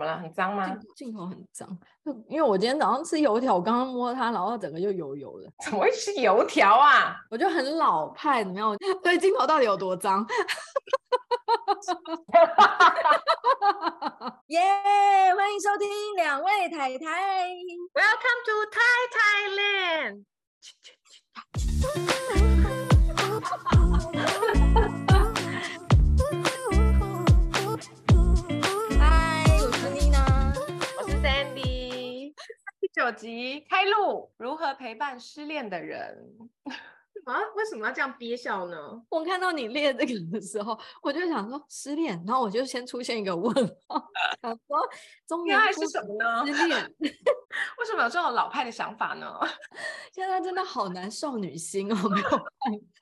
么了？很脏吗？镜头很脏，因为我今天早上吃油条，我刚刚摸它，然后整个就油油的。怎么会吃油条啊？我就很老派，怎么样？对，镜头到底有多脏？耶！yeah, 欢迎收听两位太太，Welcome to Thai Thailand。九集开录，如何陪伴失恋的人？啊，为什么要这样憋笑呢？我看到你列这个的时候，我就想说失恋，然后我就先出现一个问号，想说中年是什么呢？失恋，为什么有这种老派的想法呢？现在真的好难少女心哦，没有办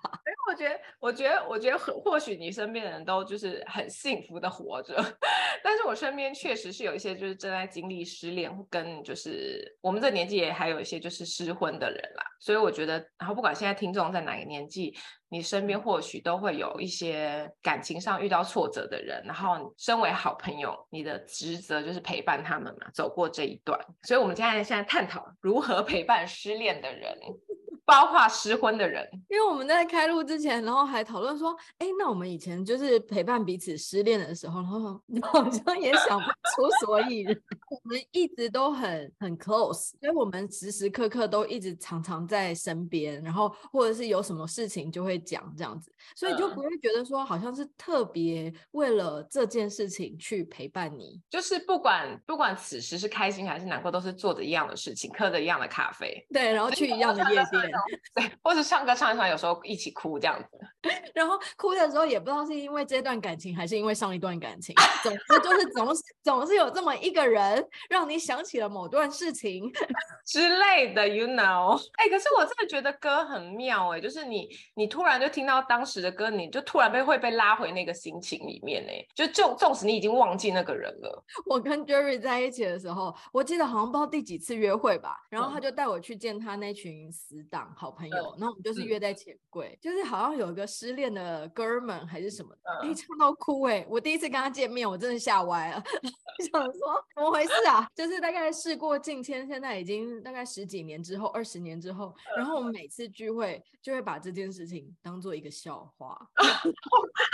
法。因为我觉得，我觉得，我觉得，或许你身边的人都就是很幸福的活着，但是我身边确实是有一些就是正在经历失恋，跟就是我们这年纪也还有一些就是失婚的人啦。所以我觉得，然后不管现在听众在哪个年纪，你身边或许都会有一些感情上遇到挫折的人，然后身为好朋友，你的职责就是陪伴他们嘛，走过这一段。所以我们现在现在探讨如何陪伴失恋的人。包括失婚的人，因为我们在开录之前，然后还讨论说，哎，那我们以前就是陪伴彼此失恋的时候，然后 好像也想不出所以然。我们一直都很很 close，所以我们时时刻刻都一直常常在身边，然后或者是有什么事情就会讲这样子，所以就不会觉得说好像是特别为了这件事情去陪伴你，就是不管不管此时是开心还是难过，都是做着一样的事情，喝着一样的咖啡，对，然后去一样的夜店。对，或者唱歌唱一唱，有时候一起哭这样子。然后哭的时候也不知道是因为这段感情，还是因为上一段感情。总之就是总是总是有这么一个人，让你想起了某段事情之类的，you know。哎、欸，可是我真的觉得歌很妙哎、欸，就是你你突然就听到当时的歌，你就突然被会被拉回那个心情里面哎、欸，就就纵使你已经忘记那个人了。我跟 Jerry 在一起的时候，我记得好像不知道第几次约会吧，然后他就带我去见他那群死党。好朋友，然后我们就是约在钱柜，嗯、就是好像有一个失恋的哥们还是什么的，哎、嗯，唱到哭哎！我第一次跟他见面，我真的吓歪了，想说怎么回事啊？就是大概事过境迁，现在已经大概十几年之后，二十年之后，然后我们每次聚会就会把这件事情当做一个笑话，好，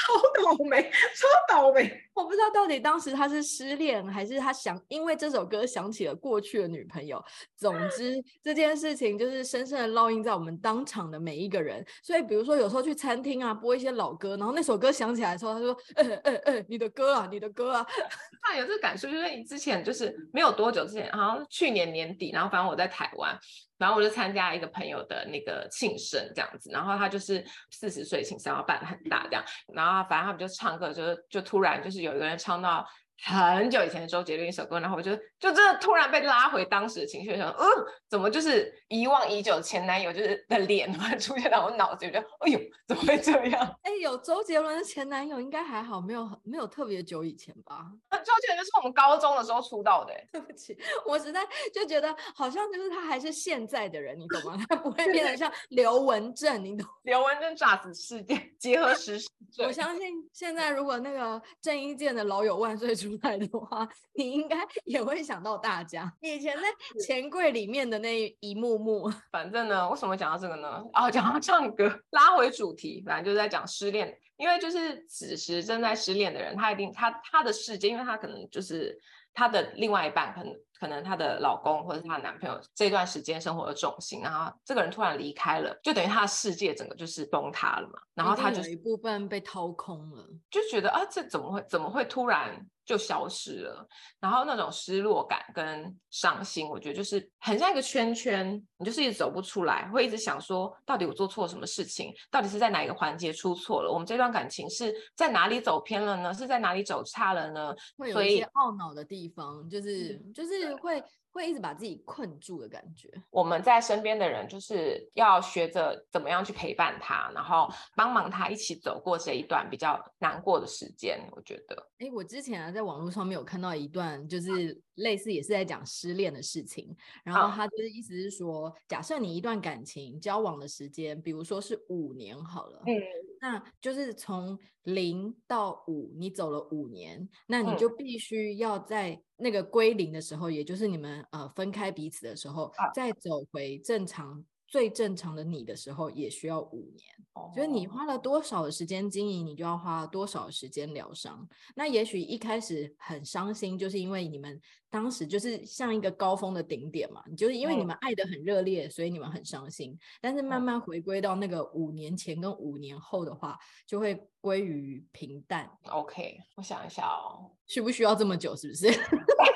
好倒霉，超倒霉！我不知道到底当时他是失恋，还是他想因为这首歌想起了过去的女朋友。总之这件事情就是深深的烙印在我们当场的每一个人，所以比如说有时候去餐厅啊，播一些老歌，然后那首歌响起来的时候，他说：“嗯嗯嗯，你的歌啊，你的歌啊。” 他有这个感受，就是你之前就是没有多久之前，好像去年年底，然后反正我在台湾，然后我就参加一个朋友的那个庆生这样子，然后他就是四十岁庆生，要办的很大这样，然后反正他们就唱歌，就就突然就是有一个人唱到。很久以前的周杰伦一首歌，然后我就就真的突然被拉回当时的情绪，想，嗯，怎么就是遗忘已久前男友就是的脸突然出现在我脑子里，就哎呦，怎么会这样？哎，有周杰伦的前男友应该还好，没有没有特别久以前吧？周杰伦是我们高中的时候出道的。对不起，我实在就觉得好像就是他还是现在的人，你懂吗？他不会变得像刘文正，你懂？刘文正诈死事件结合时事，我相信现在如果那个郑伊健的老友万岁出。来的话，你应该也会想到大家以前在 钱柜里面的那一幕幕。反正呢，为什么讲到这个呢？哦，讲到唱歌，拉回主题，反正就是在讲失恋。因为就是此时正在失恋的人，他一定他他的世界，因为他可能就是他的另外一半，可能可能他的老公或者是他的男朋友这段时间生活的重心，然后这个人突然离开了，就等于他的世界整个就是崩塌了嘛。然后他就有一部分被掏空了，就觉得啊，这怎么会怎么会突然？就消失了，然后那种失落感跟伤心，我觉得就是很像一个圈圈，你就是一直走不出来，会一直想说，到底我做错什么事情？到底是在哪一个环节出错了？我们这段感情是在哪里走偏了呢？是在哪里走差了呢？会有一些懊恼的地方，就是就是会。会一直把自己困住的感觉。我们在身边的人，就是要学着怎么样去陪伴他，然后帮忙他一起走过这一段比较难过的时间。我觉得，哎，我之前啊，在网络上面有看到一段，就是类似也是在讲失恋的事情。然后他就是意思是说，假设你一段感情交往的时间，比如说是五年好了，嗯，那就是从零到五，你走了五年，那你就必须要在那个归零的时候，嗯、也就是你们呃分开彼此的时候，啊、再走回正常。最正常的你的时候也需要五年，就是你花了多少的时间经营，你就要花多少时间疗伤。那也许一开始很伤心，就是因为你们当时就是像一个高峰的顶点嘛，就是因为你们爱得很热烈，所以你们很伤心。但是慢慢回归到那个五年前跟五年后的话，就会归于平淡。OK，我想一下哦，需不需要这么久？是不是？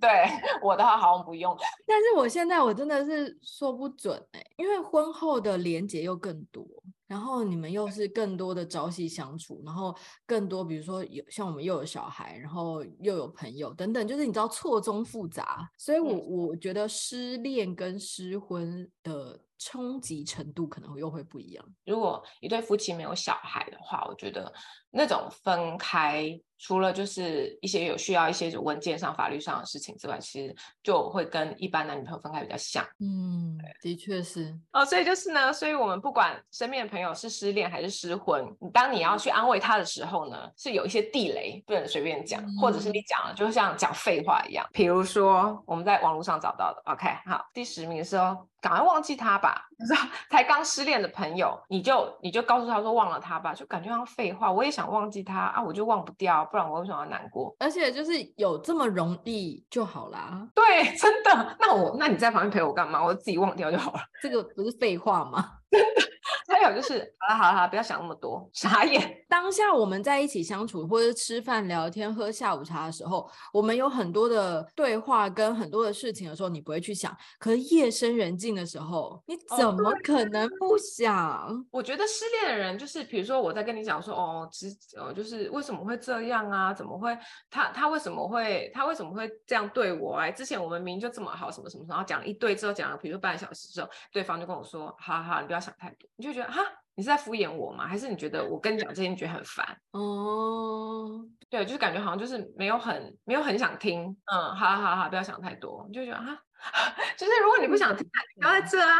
对 我的话好像不用，但是我现在我真的是说不准哎、欸，因为婚后的连结又更多，然后你们又是更多的朝夕相处，然后更多比如说有像我们又有小孩，然后又有朋友等等，就是你知道错综复杂，所以我我觉得失恋跟失婚的冲击程度可能又会不一样。如果一对夫妻没有小孩的话，我觉得那种分开。除了就是一些有需要一些文件上、法律上的事情之外，其实就会跟一般男女朋友分开比较像。嗯，的确是。哦，所以就是呢，所以我们不管身边的朋友是失恋还是失婚，你当你要去安慰他的时候呢，是有一些地雷，不能随便讲，嗯、或者是你讲了就像讲废话一样。比如说我们在网络上找到的，OK，好，第十名的时候。赶快忘记他吧，你知道，才刚失恋的朋友，你就你就告诉他说忘了他吧，就感觉像废话。我也想忘记他啊，我就忘不掉，不然我为什么要难过？而且就是有这么容易就好啦。对，真的。那我那你在旁边陪我干嘛？我自己忘掉就好了。这个不是废话吗？真的。还有就是，好了好了好了，不要想那么多，傻眼。当下我们在一起相处，或者吃饭聊天、喝下午茶的时候，我们有很多的对话跟很多的事情的时候，你不会去想。可是夜深人静的时候，你怎么可能不想？哦、我觉得失恋的人，就是比如说我在跟你讲说，哦，其实哦，就是为什么会这样啊？怎么会？他他为什么会他为什么会这样对我？哎，之前我们明明就这么好，什么什么，然后讲了一堆之后，讲了比如说半个小时之后，对方就跟我说，好好，你不要想太多，你就觉得哈。你是在敷衍我吗？还是你觉得我跟你讲这些你觉得很烦？哦，对，就是感觉好像就是没有很没有很想听。嗯，好好好，不要想太多。你就觉得哈，就是如果你不想听，不要在这啊。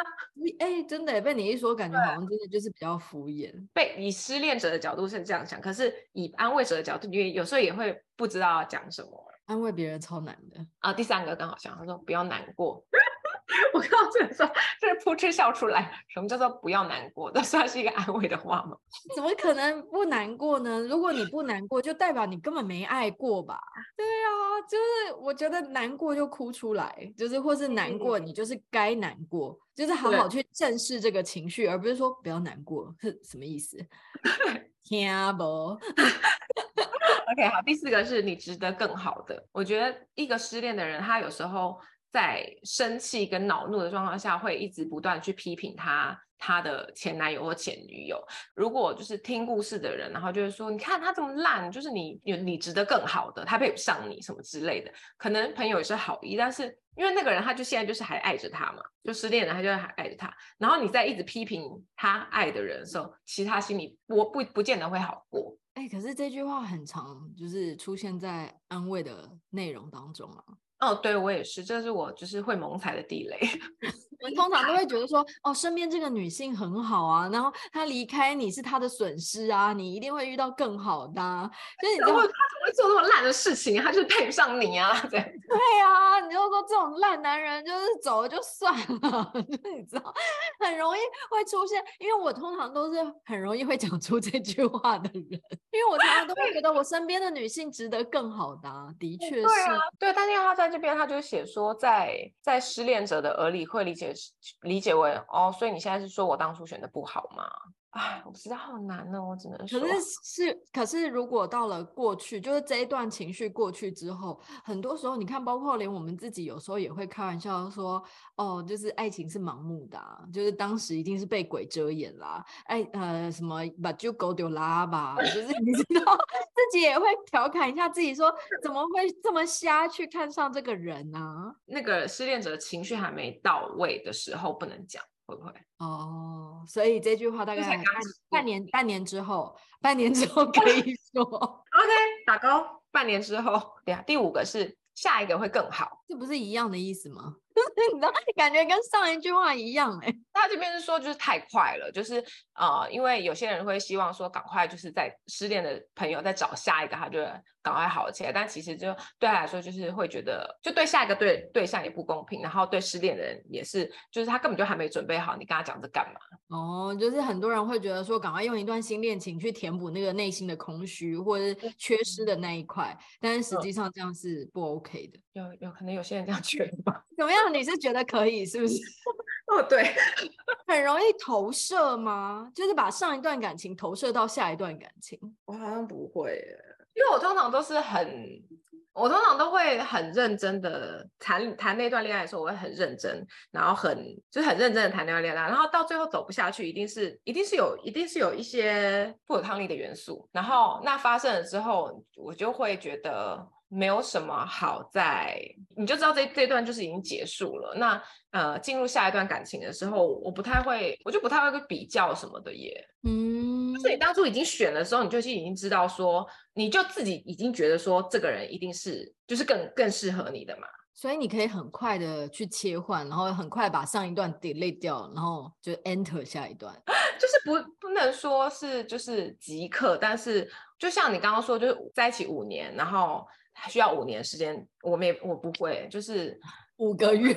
哎、欸，真的被你一说，感觉好像真的就是比较敷衍。被以失恋者的角度是这样想，可是以安慰者的角度，你有时候也会不知道要讲什么。安慰别人超难的啊。第三个刚好想他说不要难过。我刚刚这个时候就是扑哧笑出来。什么叫做不要难过？这算是一个安慰的话吗？怎么可能不难过呢？如果你不难过，就代表你根本没爱过吧？对啊，就是我觉得难过就哭出来，就是或是难过，你就是该难过，就是好好去正视这个情绪，而不是说不要难过，是什么意思？听不？OK，好，第四个是你值得更好的。我觉得一个失恋的人，他有时候。在生气跟恼怒的状况下，会一直不断去批评他他的前男友或前女友。如果就是听故事的人，然后就是说，你看他这么烂，就是你有你值得更好的，他配不上你什么之类的。可能朋友也是好意，但是因为那个人他就现在就是还爱着他嘛，就失恋了，他就还爱着他。然后你再一直批评他爱的人的时候，其实他心里我不不见得会好过。哎、可是这句话很常，就是出现在安慰的内容当中啊。哦，对，我也是，这是我就是会蒙踩的地雷。我们通常都会觉得说，哦，身边这个女性很好啊，然后她离开你是她的损失啊，你一定会遇到更好的啊。就是你就会，他怎么会做那么烂的事情？他就是配不上你啊，对。对啊，你就说这种烂男人就是走了就算了，就是你知道，很容易会出现，因为我通常都是很容易会讲出这句话的人，因为我常常都会觉得我身边的女性值得更好的啊，的确是。对啊，对，但是他在这边他就写说在，在在失恋者的耳里会理解。理解为哦，所以你现在是说我当初选的不好吗？哎，我知道好难呢，我只能说。可是是，可是如果到了过去，就是这一段情绪过去之后，很多时候你看，包括连我们自己有时候也会开玩笑说，哦，就是爱情是盲目的啊，就是当时一定是被鬼遮眼啦，哎呃什么把就狗丢拉吧，就是你知道 自己也会调侃一下自己说，怎么会这么瞎去看上这个人呢？啊？那个失恋者的情绪还没到位的时候不能讲。会不会哦？所以这句话大概半半年半年之后，半年之后 可以说 OK 打勾。半年之后，对啊，第五个是下一个会更好，这不是一样的意思吗？你知道，感觉跟上一句话一样哎、欸。他这边是说就是太快了，就是呃，因为有些人会希望说赶快就是在失恋的朋友再找下一个，他就赶快好起来。但其实就对他来说，就是会觉得就对下一个对对象也不公平，然后对失恋的人也是，就是他根本就还没准备好，你跟他讲这干嘛？哦，就是很多人会觉得说，赶快用一段新恋情去填补那个内心的空虚或者是缺失的那一块，但是实际上这样是不 OK 的。有有可能有些人这样觉得吧？怎么样？你是觉得可以是不是？哦，对，很容易投射吗？就是把上一段感情投射到下一段感情？我好像不会耶，因为我通常都是很，我通常都会很认真的谈谈那段恋爱的时候，我会很认真，然后很就是很认真的谈那段恋爱，然后到最后走不下去，一定是一定是有一定是有一些不可抗力的元素，然后那发生了之后，我就会觉得。没有什么好在，你就知道这这段就是已经结束了。那呃，进入下一段感情的时候，我不太会，我就不太会去比较什么的耶。嗯，就是你当初已经选的时候，你就已经知道说，你就自己已经觉得说，这个人一定是就是更更适合你的嘛。所以你可以很快的去切换，然后很快把上一段 delete 掉，然后就 enter 下一段。就是不不能说是就是即刻，但是就像你刚刚说，就是在一起五年，然后。还需要五年时间，我们也我不会，就是五个月，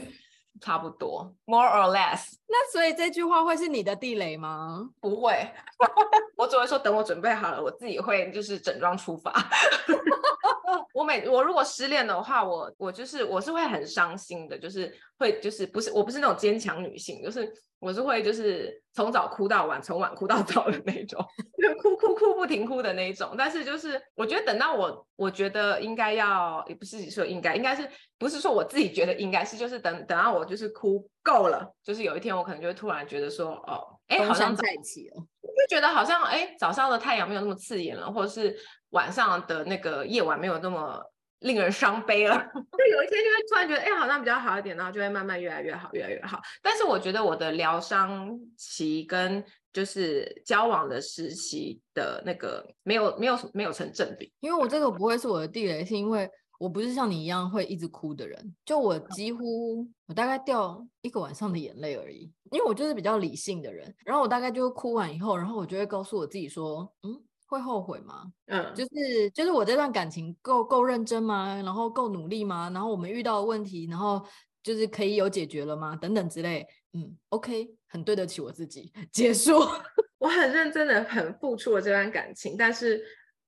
差不多，more or less。那所以这句话会是你的地雷吗？不会，我只会说等我准备好了，我自己会就是整装出发。我每我如果失恋的话，我我就是我是会很伤心的，就是会就是不是我不是那种坚强女性，就是我是会就是从早哭到晚，从晚哭到早的那种，就哭哭哭不停哭的那种。但是就是我觉得等到我我觉得应该要，也不是说应该，应该是不是说我自己觉得应该是，就是等等到我就是哭够了，就是有一天我可能就会突然觉得说，哦，哎，好像在一起了，就觉得好像哎早上的太阳没有那么刺眼了，或者是。晚上的那个夜晚没有那么令人伤悲了，就有一天就会突然觉得，哎、欸，好像比较好一点，然后就会慢慢越来越好，越来越好。但是我觉得我的疗伤期跟就是交往的时期的那个没有没有没有成正比，因为我这个不会是我的地雷，是因为我不是像你一样会一直哭的人，就我几乎我大概掉一个晚上的眼泪而已，因为我就是比较理性的人，然后我大概就哭完以后，然后我就会告诉我自己说，嗯。会后悔吗？嗯，就是就是我这段感情够够认真吗？然后够努力吗？然后我们遇到的问题，然后就是可以有解决了吗？等等之类。嗯，OK，很对得起我自己。结束，我很认真的很付出了这段感情，但是。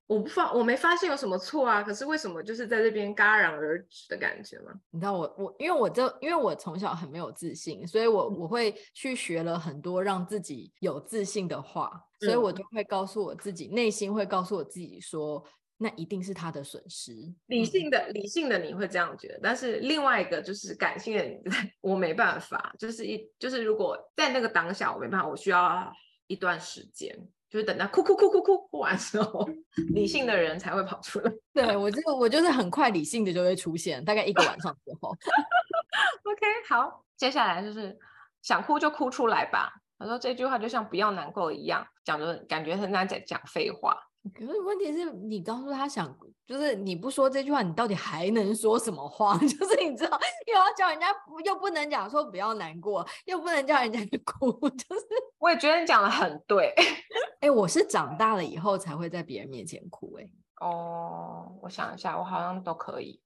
我不发，我没发现有什么错啊，可是为什么就是在这边戛然而止的感觉吗？你知道我我因为我这因为我从小很没有自信，所以我我会去学了很多让自己有自信的话，所以我就会告诉我自己，内心会告诉我自己说，那一定是他的损失。理性的理性的你会这样觉得，但是另外一个就是感性的你，我没办法，就是一就是如果在那个当下我没办法，我需要一段时间。就是等到哭哭哭哭哭哭完之后，理性的人才会跑出来。对，我就我就是很快理性的就会出现，大概一个晚上之后。OK，好，接下来就是想哭就哭出来吧。他说这句话就像不要难过一样，讲的感觉很难在讲废话。可是问题是你告诉他想，就是你不说这句话，你到底还能说什么话？就是你知道，又要叫人家，又不能讲说不要难过，又不能叫人家去哭。就是我也觉得你讲的很对。哎、欸，我是长大了以后才会在别人面前哭、欸。哎，哦，我想一下，我好像都可以，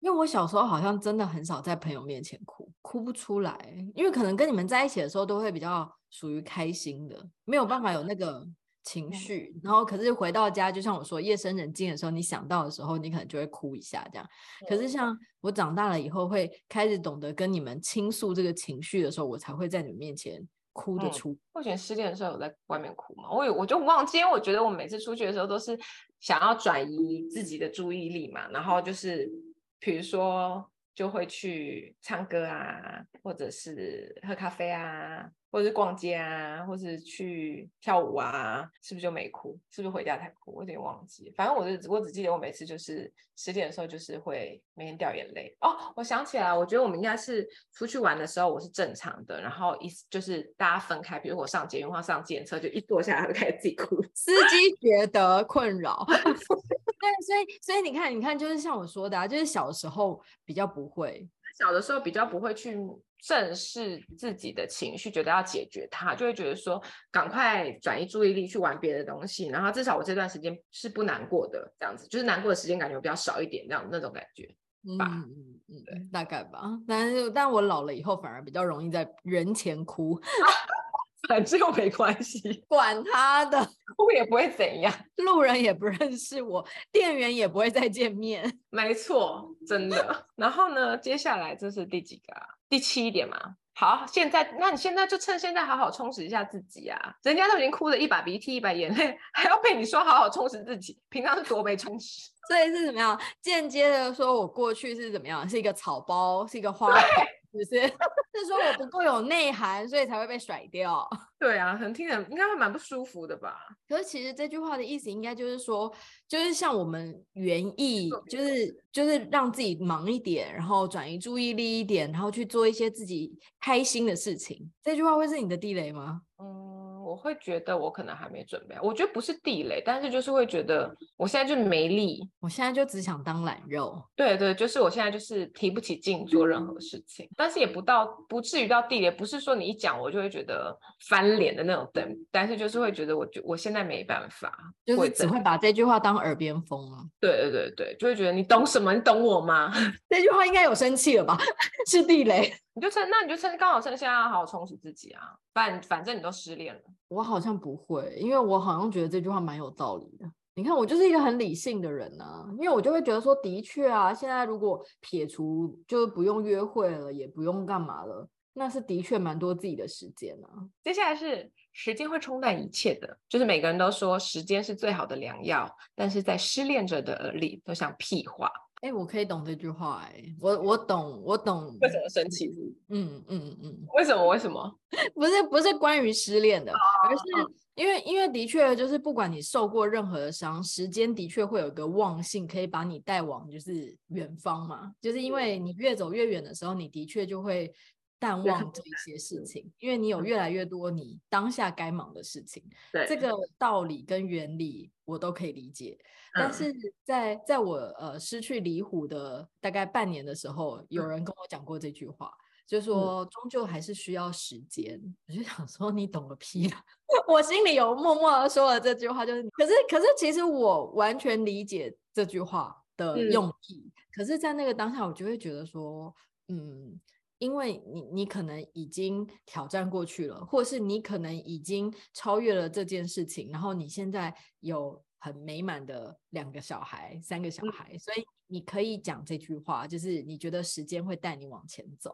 因为我小时候好像真的很少在朋友面前哭，哭不出来。因为可能跟你们在一起的时候都会比较属于开心的，没有办法有那个。情绪，然后可是回到家，就像我说，夜深人静的时候，你想到的时候，你可能就会哭一下这样。可是像我长大了以后，会开始懂得跟你们倾诉这个情绪的时候，我才会在你们面前哭得出。我以前失恋的时候有在外面哭吗？我有，我就忘记，因为我觉得我每次出去的时候都是想要转移自己的注意力嘛，然后就是比如说就会去唱歌啊，或者是喝咖啡啊。或者是逛街啊，或者是去跳舞啊，是不是就没哭？是不是回家才哭？我有点忘记。反正我就我只记得我每次就是十点的时候，就是会每天掉眼泪。哦，我想起来，我觉得我们应该是出去玩的时候，我是正常的，然后一就是大家分开，比如我上捷运或上计程车，就一坐下来 就开始自己哭。司机觉得困扰。对，所以所以你看，你看，就是像我说的啊，就是小时候比较不会，小的时候比较不会去正视自己的情绪，觉得要解决它，就会觉得说赶快转移注意力去玩别的东西，然后至少我这段时间是不难过的，这样子，就是难过的时间感觉比较少一点，这样那种感觉吧。嗯嗯嗯，对，大概吧。但是，但我老了以后，反而比较容易在人前哭。反正又没关系，管他的，哭也不会怎样，路人也不认识我，店员也不会再见面。没错，真的。然后呢，接下来这是第几个啊？第七点嘛。好，现在那你现在就趁现在好好充实一下自己啊！人家都已经哭得一把鼻涕一把眼泪，还要被你说好好充实自己，平常是多没充实。所以是怎么样？间接的说，我过去是怎么样？是一个草包，是一个花是不是？是说我不够有内涵，所以才会被甩掉。对啊，可能听着应该会蛮不舒服的吧。可是其实这句话的意思应该就是说，就是像我们原意，就是就是让自己忙一点，然后转移注意力一点，然后去做一些自己开心的事情。这句话会是你的地雷吗？嗯。我会觉得我可能还没准备，我觉得不是地雷，但是就是会觉得我现在就没力，我现在就只想当懒肉。对对，就是我现在就是提不起劲做任何事情，但是也不到不至于到地雷，不是说你一讲我就会觉得翻脸的那种等，但是就是会觉得我就我现在没办法，就是只会把这句话当耳边风啊。对对对对，就会觉得你懂什么？你懂我吗？这句话应该有生气了吧？是地雷。你就趁，那你就趁刚好趁现在好好充实自己啊，反反正你都失恋了。我好像不会，因为我好像觉得这句话蛮有道理的。你看，我就是一个很理性的人啊，因为我就会觉得说，的确啊，现在如果撇除，就是不用约会了，也不用干嘛了，那是的确蛮多自己的时间啊。接下来是时间会冲淡一切的，就是每个人都说时间是最好的良药，但是在失恋者的耳里都像屁话。哎、欸，我可以懂这句话哎、欸，我我懂，我懂为什么生气？嗯嗯嗯，为什么？为什么？不是不是关于失恋的，而是因为因为的确就是不管你受过任何的伤，时间的确会有一个忘性，可以把你带往就是远方嘛。就是因为你越走越远的时候，你的确就会淡忘这一些事情，因为你有越来越多你当下该忙的事情。对，这个道理跟原理我都可以理解。但是在在我呃失去李虎的大概半年的时候，有人跟我讲过这句话，嗯、就是说终究还是需要时间。嗯、我就想说你懂个屁啊！我心里有默默的说了这句话，就是可是可是其实我完全理解这句话的用意。嗯、可是，在那个当下，我就会觉得说，嗯，因为你你可能已经挑战过去了，或是你可能已经超越了这件事情，然后你现在有。很美满的两个小孩，三个小孩，嗯、所以你可以讲这句话，就是你觉得时间会带你往前走，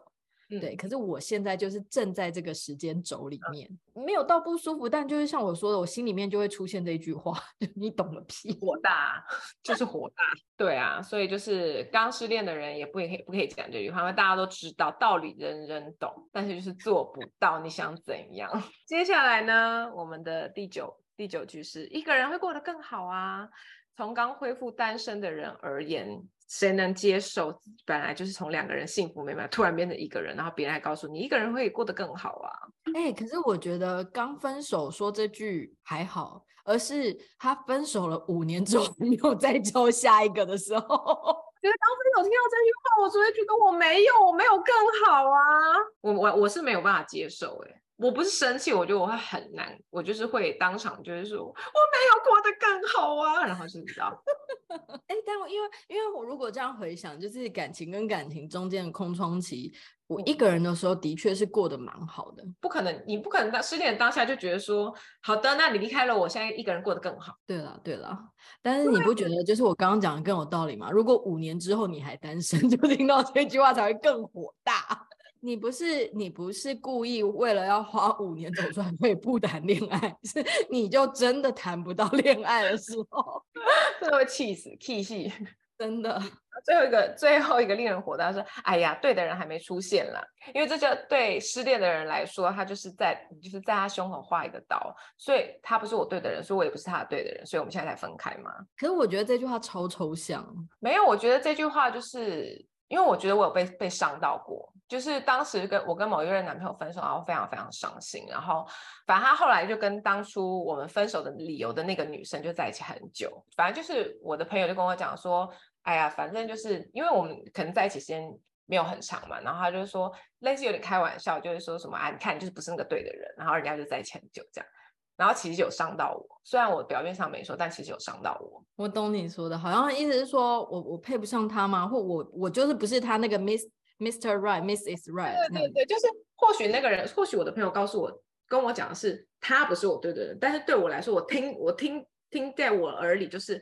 嗯、对。可是我现在就是正在这个时间轴里面，嗯、没有到不舒服，但就是像我说的，我心里面就会出现这句话，你懂了屁，火大，就是火大，对啊。所以就是刚失恋的人也不可以不可以讲这句话，因为大家都知道道理，人人懂，但是就是做不到。你想怎样？接下来呢，我们的第九。第九句是一个人会过得更好啊。从刚恢复单身的人而言，谁能接受本来就是从两个人幸福美满，突然变成一个人，然后别人还告诉你一个人会过得更好啊？哎、欸，可是我觉得刚分手说这句还好，而是他分手了五年之后没有再交下一个的时候，觉得刚分手听到这句话，我只会觉得我没有，我没有更好啊。我我我是没有办法接受哎、欸。我不是生气，我觉得我会很难，我就是会当场就是说我没有过得更好啊，然后就知道，哎、欸，但我因为因为我如果这样回想，就是感情跟感情中间的空窗期，我一个人的时候的确是过得蛮好的。不可能，你不可能当失恋当下就觉得说好的，那你离开了，我现在一个人过得更好。对了对了，但是你不觉得就是我刚刚讲的更有道理吗？如果五年之后你还单身，就听到这句话才会更火大。你不是你不是故意为了要花五年走出来，可以不谈恋爱，是你就真的谈不到恋爱的时候，这会气死，气死，真的。最后一个最后一个令人火大是，哎呀，对的人还没出现啦，因为这就对失恋的人来说，他就是在就是在他胸口画一个刀，所以他不是我对的人，所以我也不是他的对的人，所以我们现在才分开嘛。可是我觉得这句话超抽象，没有，我觉得这句话就是。因为我觉得我有被被伤到过，就是当时跟我跟某一任男朋友分手，然后非常非常伤心，然后反正他后来就跟当初我们分手的理由的那个女生就在一起很久，反正就是我的朋友就跟我讲说，哎呀，反正就是因为我们可能在一起时间没有很长嘛，然后他就说类似有点开玩笑，就是说什么啊，你看你就是不是那个对的人，然后人家就在一起很久这样。然后其实有伤到我，虽然我表面上没说，但其实有伤到我。我懂你说的，好像意思是说我我配不上他吗？或我我就是不是他那个 Miss Mr. Right Mrs. Right？对对对，就是或许那个人，或许我的朋友告诉我，跟我讲的是他不是我对的人，但是对我来说，我听我听听在我耳里就是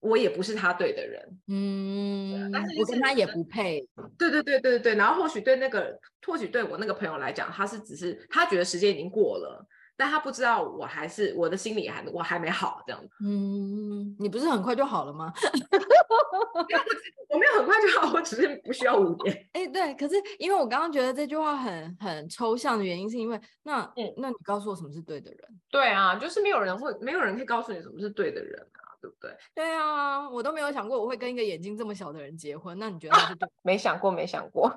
我也不是他对的人。嗯，但是我跟他也不配。对对对对对，然后或许对那个或许对我那个朋友来讲，他是只是他觉得时间已经过了。但他不知道，我还是我的心里还我还没好这样子。嗯，你不是很快就好了吗？我没有很快就好，我只是不需要五年。哎、欸，对，可是因为我刚刚觉得这句话很很抽象的原因，是因为那嗯，那你告诉我什么是对的人？对啊，就是没有人会，没有人可以告诉你什么是对的人啊，对不对？对啊，我都没有想过我会跟一个眼睛这么小的人结婚。那你觉得他是对？没想过，没想过。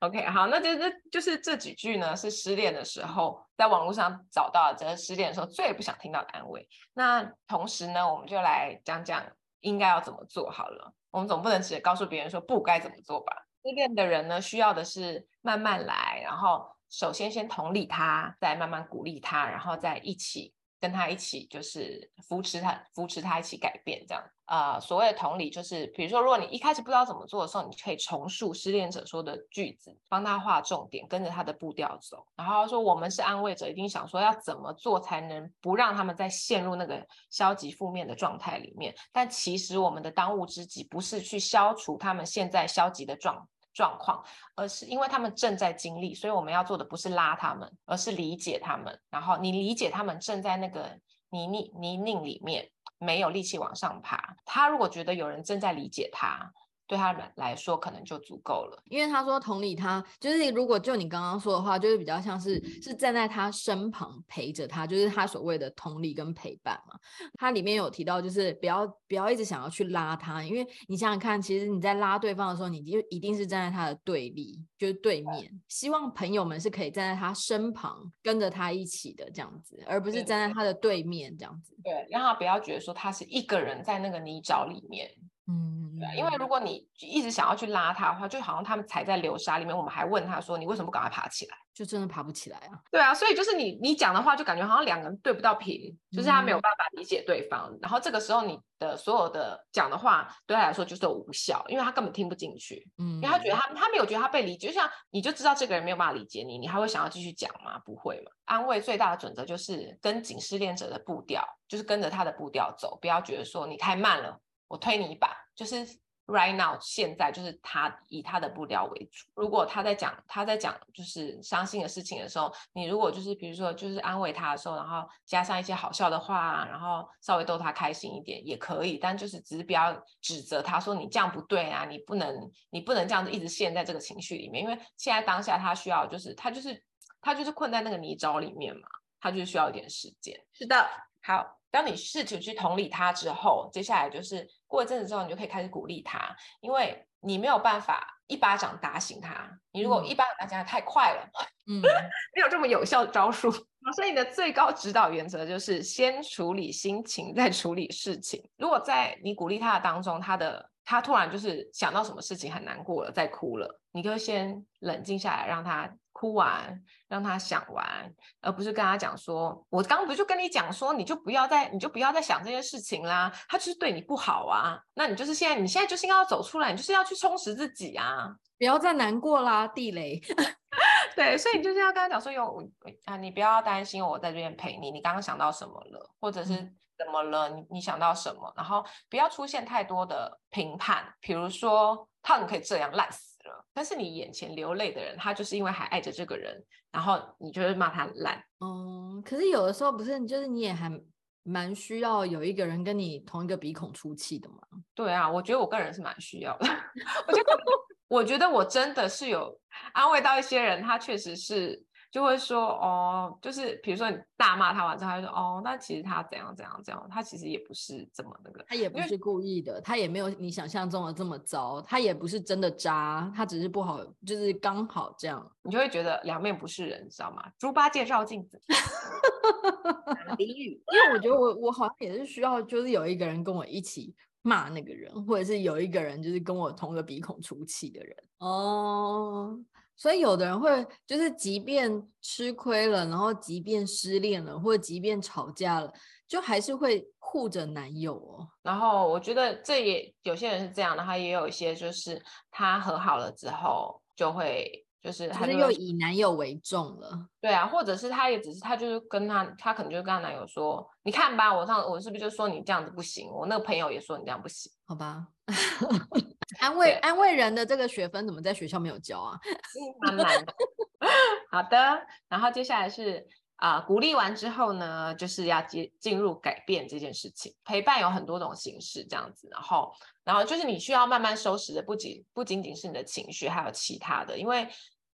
OK，好，那这这就是这几句呢，是失恋的时候在网络上找到的，这失恋的时候最不想听到的安慰。那同时呢，我们就来讲讲应该要怎么做好了。我们总不能只告诉别人说不该怎么做吧？失恋的人呢，需要的是慢慢来，然后首先先同理他，再慢慢鼓励他，然后再一起。跟他一起，就是扶持他，扶持他一起改变，这样。呃，所谓的同理，就是比如说，如果你一开始不知道怎么做的时候，你可以重述失恋者说的句子，帮他画重点，跟着他的步调走。然后说，我们是安慰者，一定想说要怎么做才能不让他们再陷入那个消极负面的状态里面。但其实我们的当务之急不是去消除他们现在消极的状状况，而是因为他们正在经历，所以我们要做的不是拉他们，而是理解他们。然后你理解他们正在那个泥泞泥泞里面，没有力气往上爬。他如果觉得有人正在理解他。对他们来说可能就足够了，因为他说同理他，就是如果就你刚刚说的话，就是比较像是是站在他身旁陪着他，就是他所谓的同理跟陪伴嘛。他里面有提到，就是不要不要一直想要去拉他，因为你想想看，其实你在拉对方的时候，你就一定是站在他的对立，就是对面。希望朋友们是可以站在他身旁，跟着他一起的这样子，而不是站在他的对面这样子。对，让他不要觉得说他是一个人在那个泥沼里面。嗯，对，因为如果你一直想要去拉他的话，就好像他们踩在流沙里面，我们还问他说：“你为什么不赶快爬起来？”就真的爬不起来啊。对啊，所以就是你你讲的话，就感觉好像两个人对不到频，就是他没有办法理解对方。嗯、然后这个时候你的所有的讲的话对他来说就是无效，因为他根本听不进去。嗯，因为他觉得他他没有觉得他被理解，就像你就知道这个人没有办法理解你，你还会想要继续讲吗？不会嘛。安慰最大的准则就是跟紧失恋者的步调，就是跟着他的步调走，不要觉得说你太慢了。我推你一把，就是 right now，现在就是他以他的步调为主。如果他在讲他在讲就是伤心的事情的时候，你如果就是比如说就是安慰他的时候，然后加上一些好笑的话，然后稍微逗他开心一点也可以，但就是只是不要指责他说你这样不对啊，你不能你不能这样子一直陷在这个情绪里面，因为现在当下他需要就是他就是他就是困在那个泥沼里面嘛，他就是需要一点时间。是的，好。当你试图去同理他之后，接下来就是过一阵子之后，你就可以开始鼓励他，因为你没有办法一巴掌打醒他。你如果一巴掌打醒他太快了，嗯，没有这么有效的招数。所以你的最高指导原则就是先处理心情，再处理事情。如果在你鼓励他的当中，他的他突然就是想到什么事情很难过了，在哭了，你就先冷静下来，让他。哭完，让他想完，而不是跟他讲说：“我刚不就跟你讲说，你就不要再，你就不要再想这些事情啦。他就是对你不好啊，那你就是现在，你现在就是要走出来，你就是要去充实自己啊，不要再难过啦，地雷。对，所以你就是要跟他讲说：有啊，你不要担心，我在这边陪你。你刚刚想到什么了，或者是怎么了？你你想到什么？然后不要出现太多的评判，比如说他怎么可以这样烂死了。”但是你眼前流泪的人，他就是因为还爱着这个人，然后你就是骂他烂。嗯，可是有的时候不是，就是你也还蛮需要有一个人跟你同一个鼻孔出气的嘛。对啊，我觉得我个人是蛮需要的。我觉得，我觉得我真的是有安慰到一些人，他确实是就会说哦，就是比如说你大骂他完之后，他就说哦，那其实他怎样怎样怎样，他其实也不是这么那个，他也不是故意的，他也没有你想象中的这么糟，他也不是真的渣，他只是不好，就是刚好这样，你就会觉得两面不是人，你知道吗？猪八戒照镜子，俚语，因为我觉得我我好像也是需要，就是有一个人跟我一起骂那个人，或者是有一个人就是跟我同个鼻孔出气的人哦。所以有的人会就是，即便吃亏了，然后即便失恋了，或者即便吵架了，就还是会护着男友哦。然后我觉得这也有些人是这样的，然后也有一些就是他和好了之后就会就是他就又以男友为重了。对啊，或者是他也只是他就是跟他他可能就跟他男友说，你看吧，我上我是不是就说你这样子不行？我那个朋友也说你这样不行，好吧。安慰安慰人的这个学分怎么在学校没有教啊？蛮难的。好的，然后接下来是啊、呃，鼓励完之后呢，就是要接进入改变这件事情。陪伴有很多种形式，这样子，然后然后就是你需要慢慢收拾的，不仅不仅仅是你的情绪，还有其他的，因为。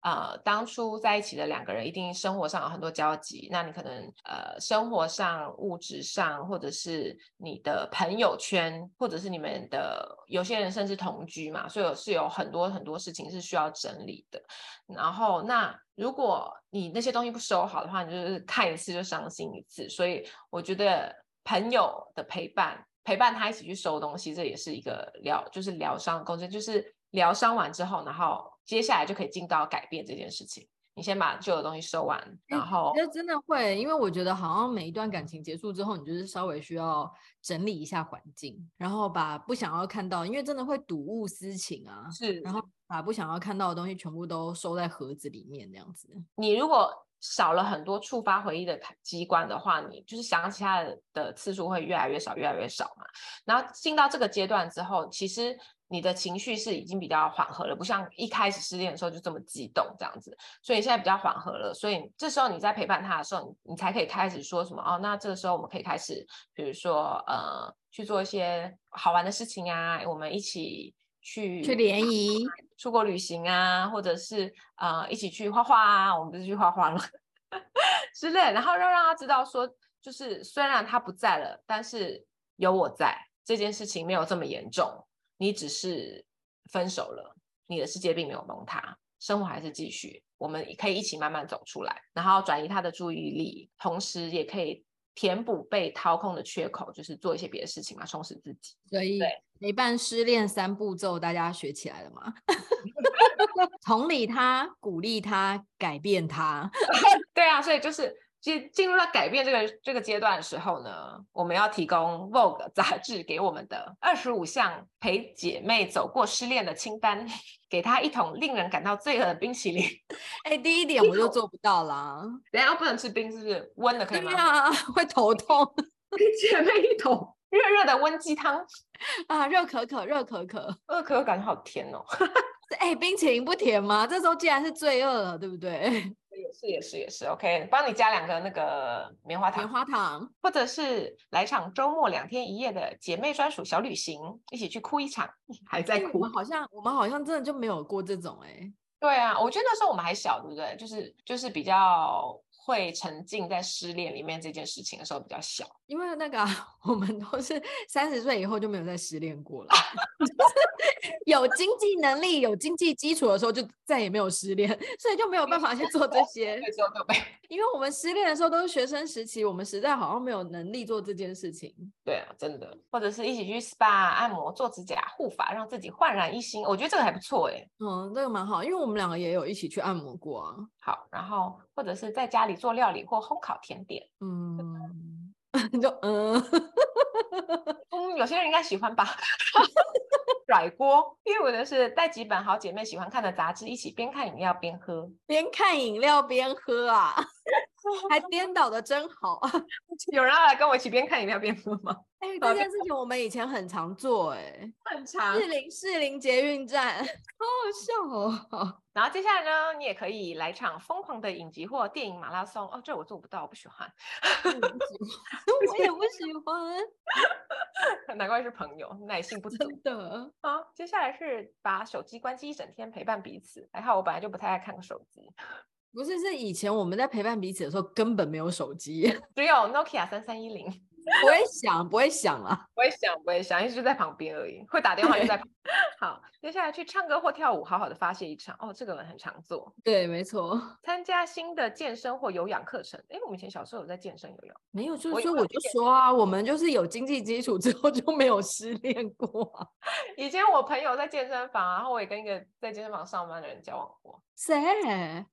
呃，当初在一起的两个人一定生活上有很多交集，那你可能呃，生活上、物质上，或者是你的朋友圈，或者是你们的有些人甚至同居嘛，所以是有很多很多事情是需要整理的。然后，那如果你那些东西不收好的话，你就是看一次就伤心一次。所以，我觉得朋友的陪伴，陪伴他一起去收东西，这也是一个疗，就是疗伤的过程，就是疗伤完之后，然后。接下来就可以进到改变这件事情。你先把旧的东西收完，然后那真的会，因为我觉得好像每一段感情结束之后，你就是稍微需要整理一下环境，然后把不想要看到，因为真的会睹物思情啊，是，然后把不想要看到的东西全部都收在盒子里面，这样子。你如果少了很多触发回忆的机关的话，你就是想起他的次数会越来越少，越来越少嘛。然后进到这个阶段之后，其实。你的情绪是已经比较缓和了，不像一开始失恋的时候就这么激动这样子，所以现在比较缓和了。所以这时候你在陪伴他的时候，你你才可以开始说什么哦。那这个时候我们可以开始，比如说呃，去做一些好玩的事情啊，我们一起去去联谊、出国旅行啊，或者是呃一起去画画啊，我们不是去画画了 之类，然后要让他知道说，就是虽然他不在了，但是有我在，这件事情没有这么严重。你只是分手了，你的世界并没有崩塌，生活还是继续，我们可以一起慢慢走出来，然后转移他的注意力，同时也可以填补被掏空的缺口，就是做一些别的事情嘛，充实自己。所以，陪伴失恋三步骤，大家学起来了吗？同理他，鼓励他，改变他。对啊，所以就是。进进入到改变这个这个阶段的时候呢，我们要提供 Vogue 杂志给我们的二十五项陪姐妹走过失恋的清单，给她一桶令人感到罪恶的冰淇淋。哎、欸，第一点我就做不到啦。等下不能吃冰，是不是？温的可以吗？对啊，会头痛。给姐妹一桶热热的温鸡汤啊，热可可，热可可，热可可感觉好甜哦。哎、欸，冰淇淋不甜吗？这时候既然是罪恶了，对不对？也是也是也是，OK，帮你加两个那个棉花糖，棉花糖，或者是来场周末两天一夜的姐妹专属小旅行，一起去哭一场，还在哭。我们好像我们好像真的就没有过这种哎、欸。对啊，我觉得那时候我们还小，对不对？就是就是比较会沉浸在失恋里面这件事情的时候比较小。因为那个、啊、我们都是三十岁以后就没有再失恋过了。有经济能力、有经济基础的时候，就再也没有失恋，所以就没有办法去做这些。因为我们失恋的时候都是学生时期，我们实在好像没有能力做这件事情。对啊，真的，或者是一起去 SPA 按摩、做指甲、护发，让自己焕然一新。我觉得这个还不错哎。嗯，这个蛮好，因为我们两个也有一起去按摩过啊。好，然后或者是在家里做料理或烘烤甜点。嗯 就嗯，嗯，有些人应该喜欢吧。甩锅，因为我的是带几本好姐妹喜欢看的杂志，一起边看饮料边喝，边看饮料边喝啊，还颠倒的真好。有人要来跟我一起边看饮料边喝吗？哎、欸，这件事情我们以前很常做、欸，哎，很常。士林士林捷运站，好好笑哦。然后接下来呢，你也可以来场疯狂的影集或电影马拉松。哦，这我做不到，我不喜欢。我也不喜欢。难怪是朋友，耐性不足。真的。好，接下来是把手机关机一整天陪伴彼此。还好我本来就不太爱看手机。不是，是以前我们在陪伴彼此的时候根本没有手机，只有 Nokia 三三一零。不会响，不会响啊，不会响，不会响，一直就在旁边而已。会打电话就在旁边。好，接下来去唱歌或跳舞，好好的发泄一场。哦，这个人很常做。对，没错。参加新的健身或有氧课程。哎，我们以前小时候有在健身有氧？没有，就是说我就说啊，我们就是有经济基础之后就没有失恋过啊。以前我朋友在健身房，然后我也跟一个在健身房上班的人交往过。谁？哎，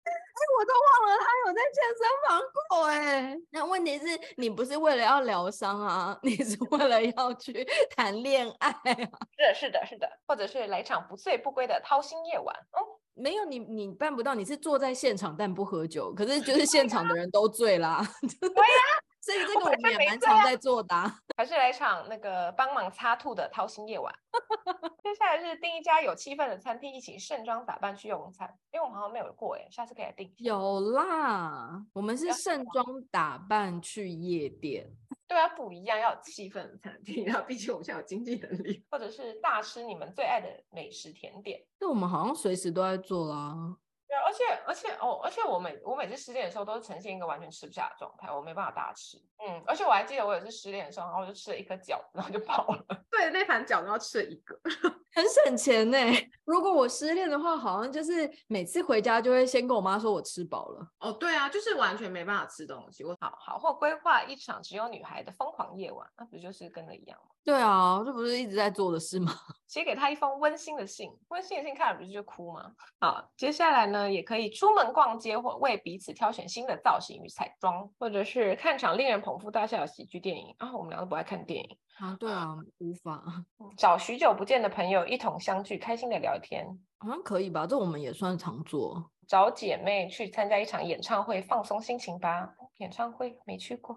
我都忘了他有在健身房过哎。那问题是你不是为了要疗伤啊？你是为了要去谈恋爱啊？是的，是的，是的，或者是来场不醉不归的掏心夜晚。哦，没有你，你办不到。你是坐在现场但不喝酒，可是就是现场的人都醉啦。对呀。所以这个我们也蛮常在做的，啊，还是来场那个帮忙擦兔的掏心夜晚。接下来是订一家有气氛的餐厅，一起盛装打扮去用餐。因为我们好像没有过哎，下次可以来订。有啦，我们是盛装打扮去夜店。对啊，不一样，要有气氛的餐厅。然后毕竟我们现在有经济能力，或者是大吃你们最爱的美食甜点。那我们好像随时都在做啦。对，而且而且哦，而且我每我每次失恋的时候都是呈现一个完全吃不下的状态，我没办法大吃。嗯，而且我还记得我有次失恋的时候，然后我就吃了一颗饺子，然后就跑了。对，那盘饺子要吃了一个，很省钱呢。如果我失恋的话，好像就是每次回家就会先跟我妈说我吃饱了。哦，对啊，就是完全没办法吃东西。我好好或规划一场只有女孩的疯狂夜晚，那不就是跟那一样吗？对啊，这不是一直在做的事吗？写给他一封温馨的信，温馨的信看了不是就哭吗？好，接下来呢，也可以出门逛街或为彼此挑选新的造型与彩妆，或者是看场令人捧腹大笑的喜剧电影啊。我们两个不爱看电影啊，对啊，无法 找许久不见的朋友一同相聚，开心的聊天，好像可以吧？这我们也算常做。找姐妹去参加一场演唱会，放松心情吧。演唱会没去过，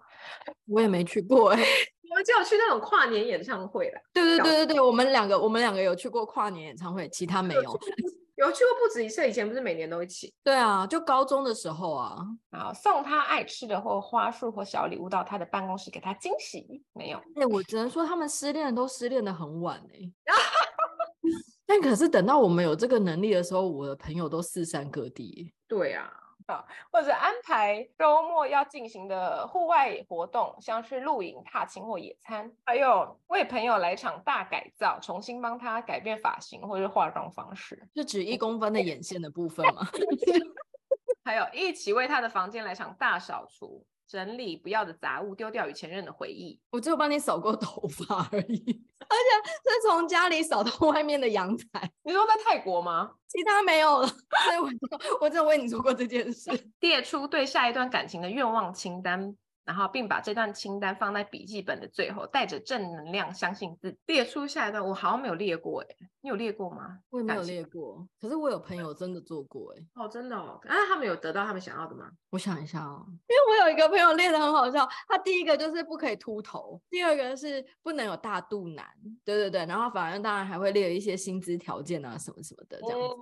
我也没去过哎、欸。我们就有去那种跨年演唱会了。对对对对对，我们两个我们两个有去过跨年演唱会，其他没有。有去过不止一次，以前不是每年都一起？对啊，就高中的时候啊。啊，送他爱吃的或花束或小礼物到他的办公室，给他惊喜。没有。哎、欸，我只能说他们失恋都失恋的很晚哎、欸。但可是等到我们有这个能力的时候，我的朋友都四散各地。对啊。啊，或者安排周末要进行的户外活动，像是露营、踏青或野餐，还有为朋友来场大改造，重新帮他改变发型或者化妆方式，是指一公分的眼线的部分吗？还有一起为他的房间来场大扫除。整理不要的杂物，丢掉与前任的回忆。我只有帮你扫过头发而已，而且是从家里扫到外面的阳台。你说在泰国吗？其他没有了。所以我就我只有为你做过这件事。列出对下一段感情的愿望清单。然后，并把这段清单放在笔记本的最后，带着正能量，相信自己。列出下一段，我好像没有列过哎，你有列过吗？我也没有列过，可是我有朋友真的做过哎。哦，真的哦，啊，他们有得到他们想要的吗？我想一下哦，因为我有一个朋友列的很好笑，他第一个就是不可以秃头，第二个是不能有大肚腩，对对对，然后反正当然还会列一些薪资条件啊什么什么的这样子，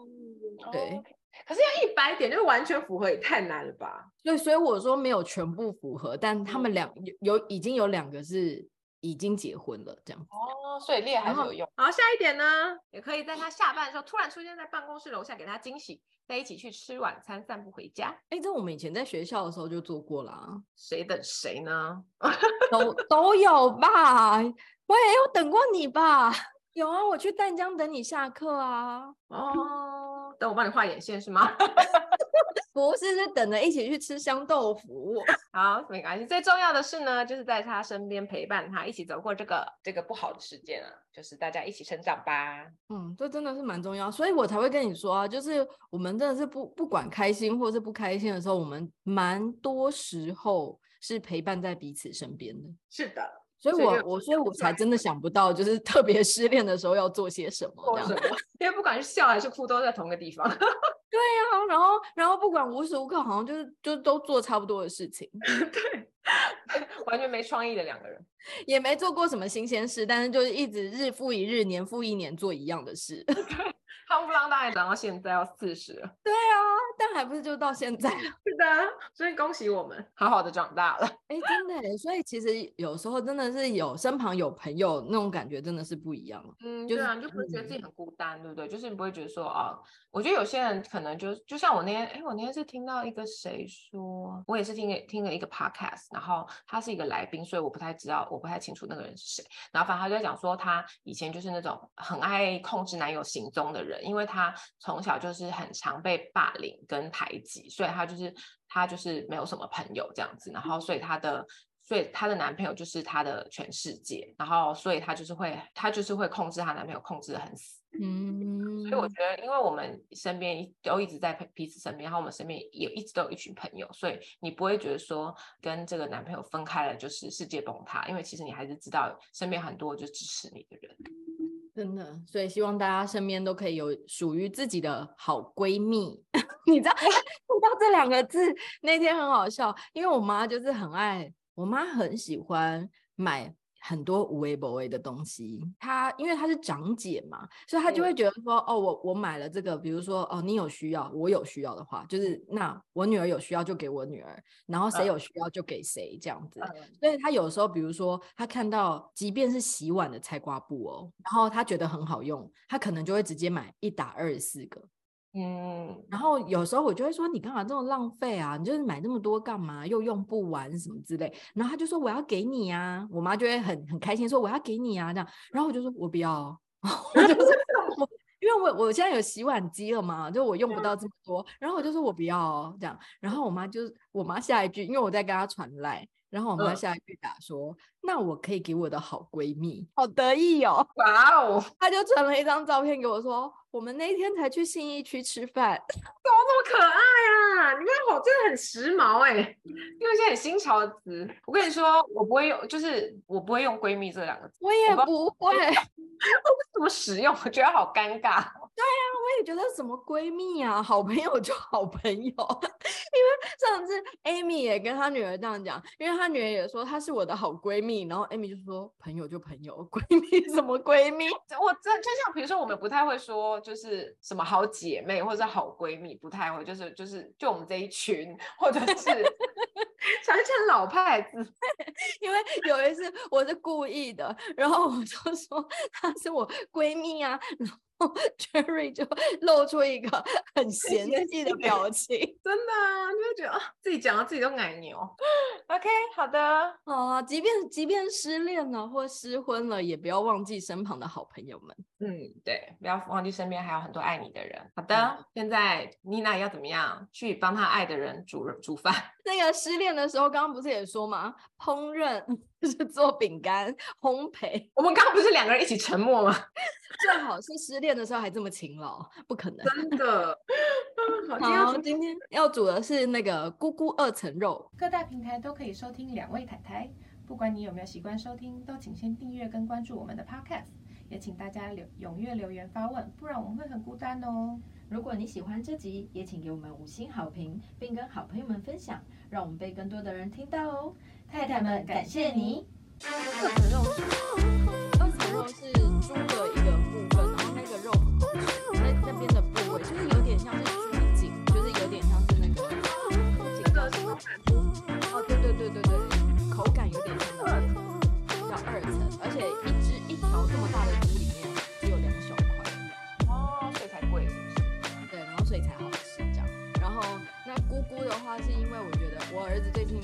嗯、对。哦可是要一百点就完全符合也太难了吧？对，所以我说没有全部符合，但他们两有有已经有两个是已经结婚了这样子。哦，所以列还是有用。好，下一点呢，也可以在他下班的时候突然出现在办公室楼下给他惊喜，再一起去吃晚餐，散步回家。哎，这我们以前在学校的时候就做过啦。谁等谁呢？都都有吧？我也有等过你吧？有啊，我去淡江等你下课啊。哦。等我帮你画眼线是吗？不是，是等着一起去吃香豆腐。好，没关系。最重要的是呢，就是在他身边陪伴他，一起走过这个这个不好的时间啊，就是大家一起成长吧。嗯，这真的是蛮重要，所以我才会跟你说啊，就是我们真的是不不管开心或是不开心的时候，我们蛮多时候是陪伴在彼此身边的。是的。所以我，我我所以我才真的想不到，就是特别失恋的时候要做些什么这样。因为不管是笑还是哭，都在同个地方。对呀、啊，然后然后不管无时无刻，好像就是就都做差不多的事情。对，完全没创意的两个人，也没做过什么新鲜事，但是就是一直日复一日，年复一年做一样的事。对，夯不啷当也长到现在要四十了。对啊，但还不是就到现在了？是的，所以恭喜我们，好好的长大了。哎、欸，真的，所以其实有时候真的是有身旁有朋友那种感觉，真的是不一样。嗯，就是、对啊，你就不会觉得自己很孤单，嗯、对不对？就是你不会觉得说啊，我觉得有些人可能就就像我那天，哎，我那天是听到一个谁说，我也是听了听了一个 podcast，然后他是一个来宾，所以我不太知道，我不太清楚那个人是谁。然后反正他就在讲说，他以前就是那种很爱控制男友行踪的人，因为他从小就是很常被霸凌跟排挤，所以他就是他就是没有什么朋友这样子，然后所以他的。所以她的男朋友就是她的全世界，然后所以她就是会，她就是会控制她男朋友，控制的很死。嗯，所以我觉得，因为我们身边都一直在彼此身边，然后我们身边也一直都有一群朋友，所以你不会觉得说跟这个男朋友分开了就是世界崩塌，因为其实你还是知道身边很多就支持你的人。真的，所以希望大家身边都可以有属于自己的好闺蜜。你知道，听到这两个字那天很好笑，因为我妈就是很爱。我妈很喜欢买很多无微不微的东西，她因为她是长姐嘛，所以她就会觉得说，哦，我我买了这个，比如说，哦，你有需要，我有需要的话，就是那我女儿有需要就给我女儿，然后谁有需要就给谁这样子。所以她有时候，比如说，她看到即便是洗碗的菜瓜布哦，然后她觉得很好用，她可能就会直接买一打二十四个。嗯，然后有时候我就会说，你干嘛这么浪费啊？你就是买那么多干嘛？又用不完什么之类。然后他就说我要给你啊，我妈就会很很开心说我要给你啊这样。然后我就说我不要，我就是 我，因为我我现在有洗碗机了嘛，就我用不到这么多。然后我就说我不要这样。然后我妈就我妈下一句，因为我在跟她传赖。然后我妈下一句打说：“嗯、那我可以给我的好闺蜜，好得意哦！哇哦！”她就传了一张照片给我说：“我们那天才去信义区吃饭，怎么这么可爱啊？你看我真的很时髦哎，用一些很新潮的词。我跟你说，我不会用，就是我不会用闺蜜这两个字，我也不会。我不怎么使用？我觉得好尴尬。对呀、啊，我也觉得什么闺蜜啊，好朋友就好朋友。因为上次 Amy 也跟她女儿这样讲，因为她女儿也说她是我的好闺蜜，然后 Amy 就说朋友就朋友，闺蜜什么闺蜜？我这就像比如说我们不太会说就是什么好姐妹或者好闺蜜，不太会，就是就是就我们这一群，或者是 想一些老派子。因为有一次我是故意的，然后我就说她是我闺蜜啊。Cherry 就露出一个很 嫌弃的表 情，真的啊，就会觉得啊，自己讲到自己都奶牛。OK，好的，好啊，即便即便失恋了或失婚了，也不要忘记身旁的好朋友们。嗯，对，不要忘记身边还有很多爱你的人。好的，嗯、现在妮娜要怎么样去帮她爱的人煮煮饭？那个失恋的时候，刚刚不是也说吗？烹饪就是做饼干、烘焙。我们刚刚不是两个人一起沉默吗？最好是失恋的时候还这么勤劳，不可能。真的。好，今天要煮的是那个咕咕二层肉。各大平台都可以收听两位太太，不管你有没有习惯收听，都请先订阅跟关注我们的 Podcast。也请大家留踊跃留言发问，不然我们会很孤单哦。如果你喜欢这集，也请给我们五星好评，并跟好朋友们分享，让我们被更多的人听到哦。太太们，感谢你。二层肉是，二层肉是猪的一个部分，然后那个肉那那边的部位，就是有点像是猪颈，就是有点像是那个颈的哦，对对对对对，口感有点像那个叫二层，而且一只一条这么大的。猪里面只有两小块，哦，所以才贵。对，然后所以才好吃这样。然后那姑姑的话，是因为我觉得我儿子最近。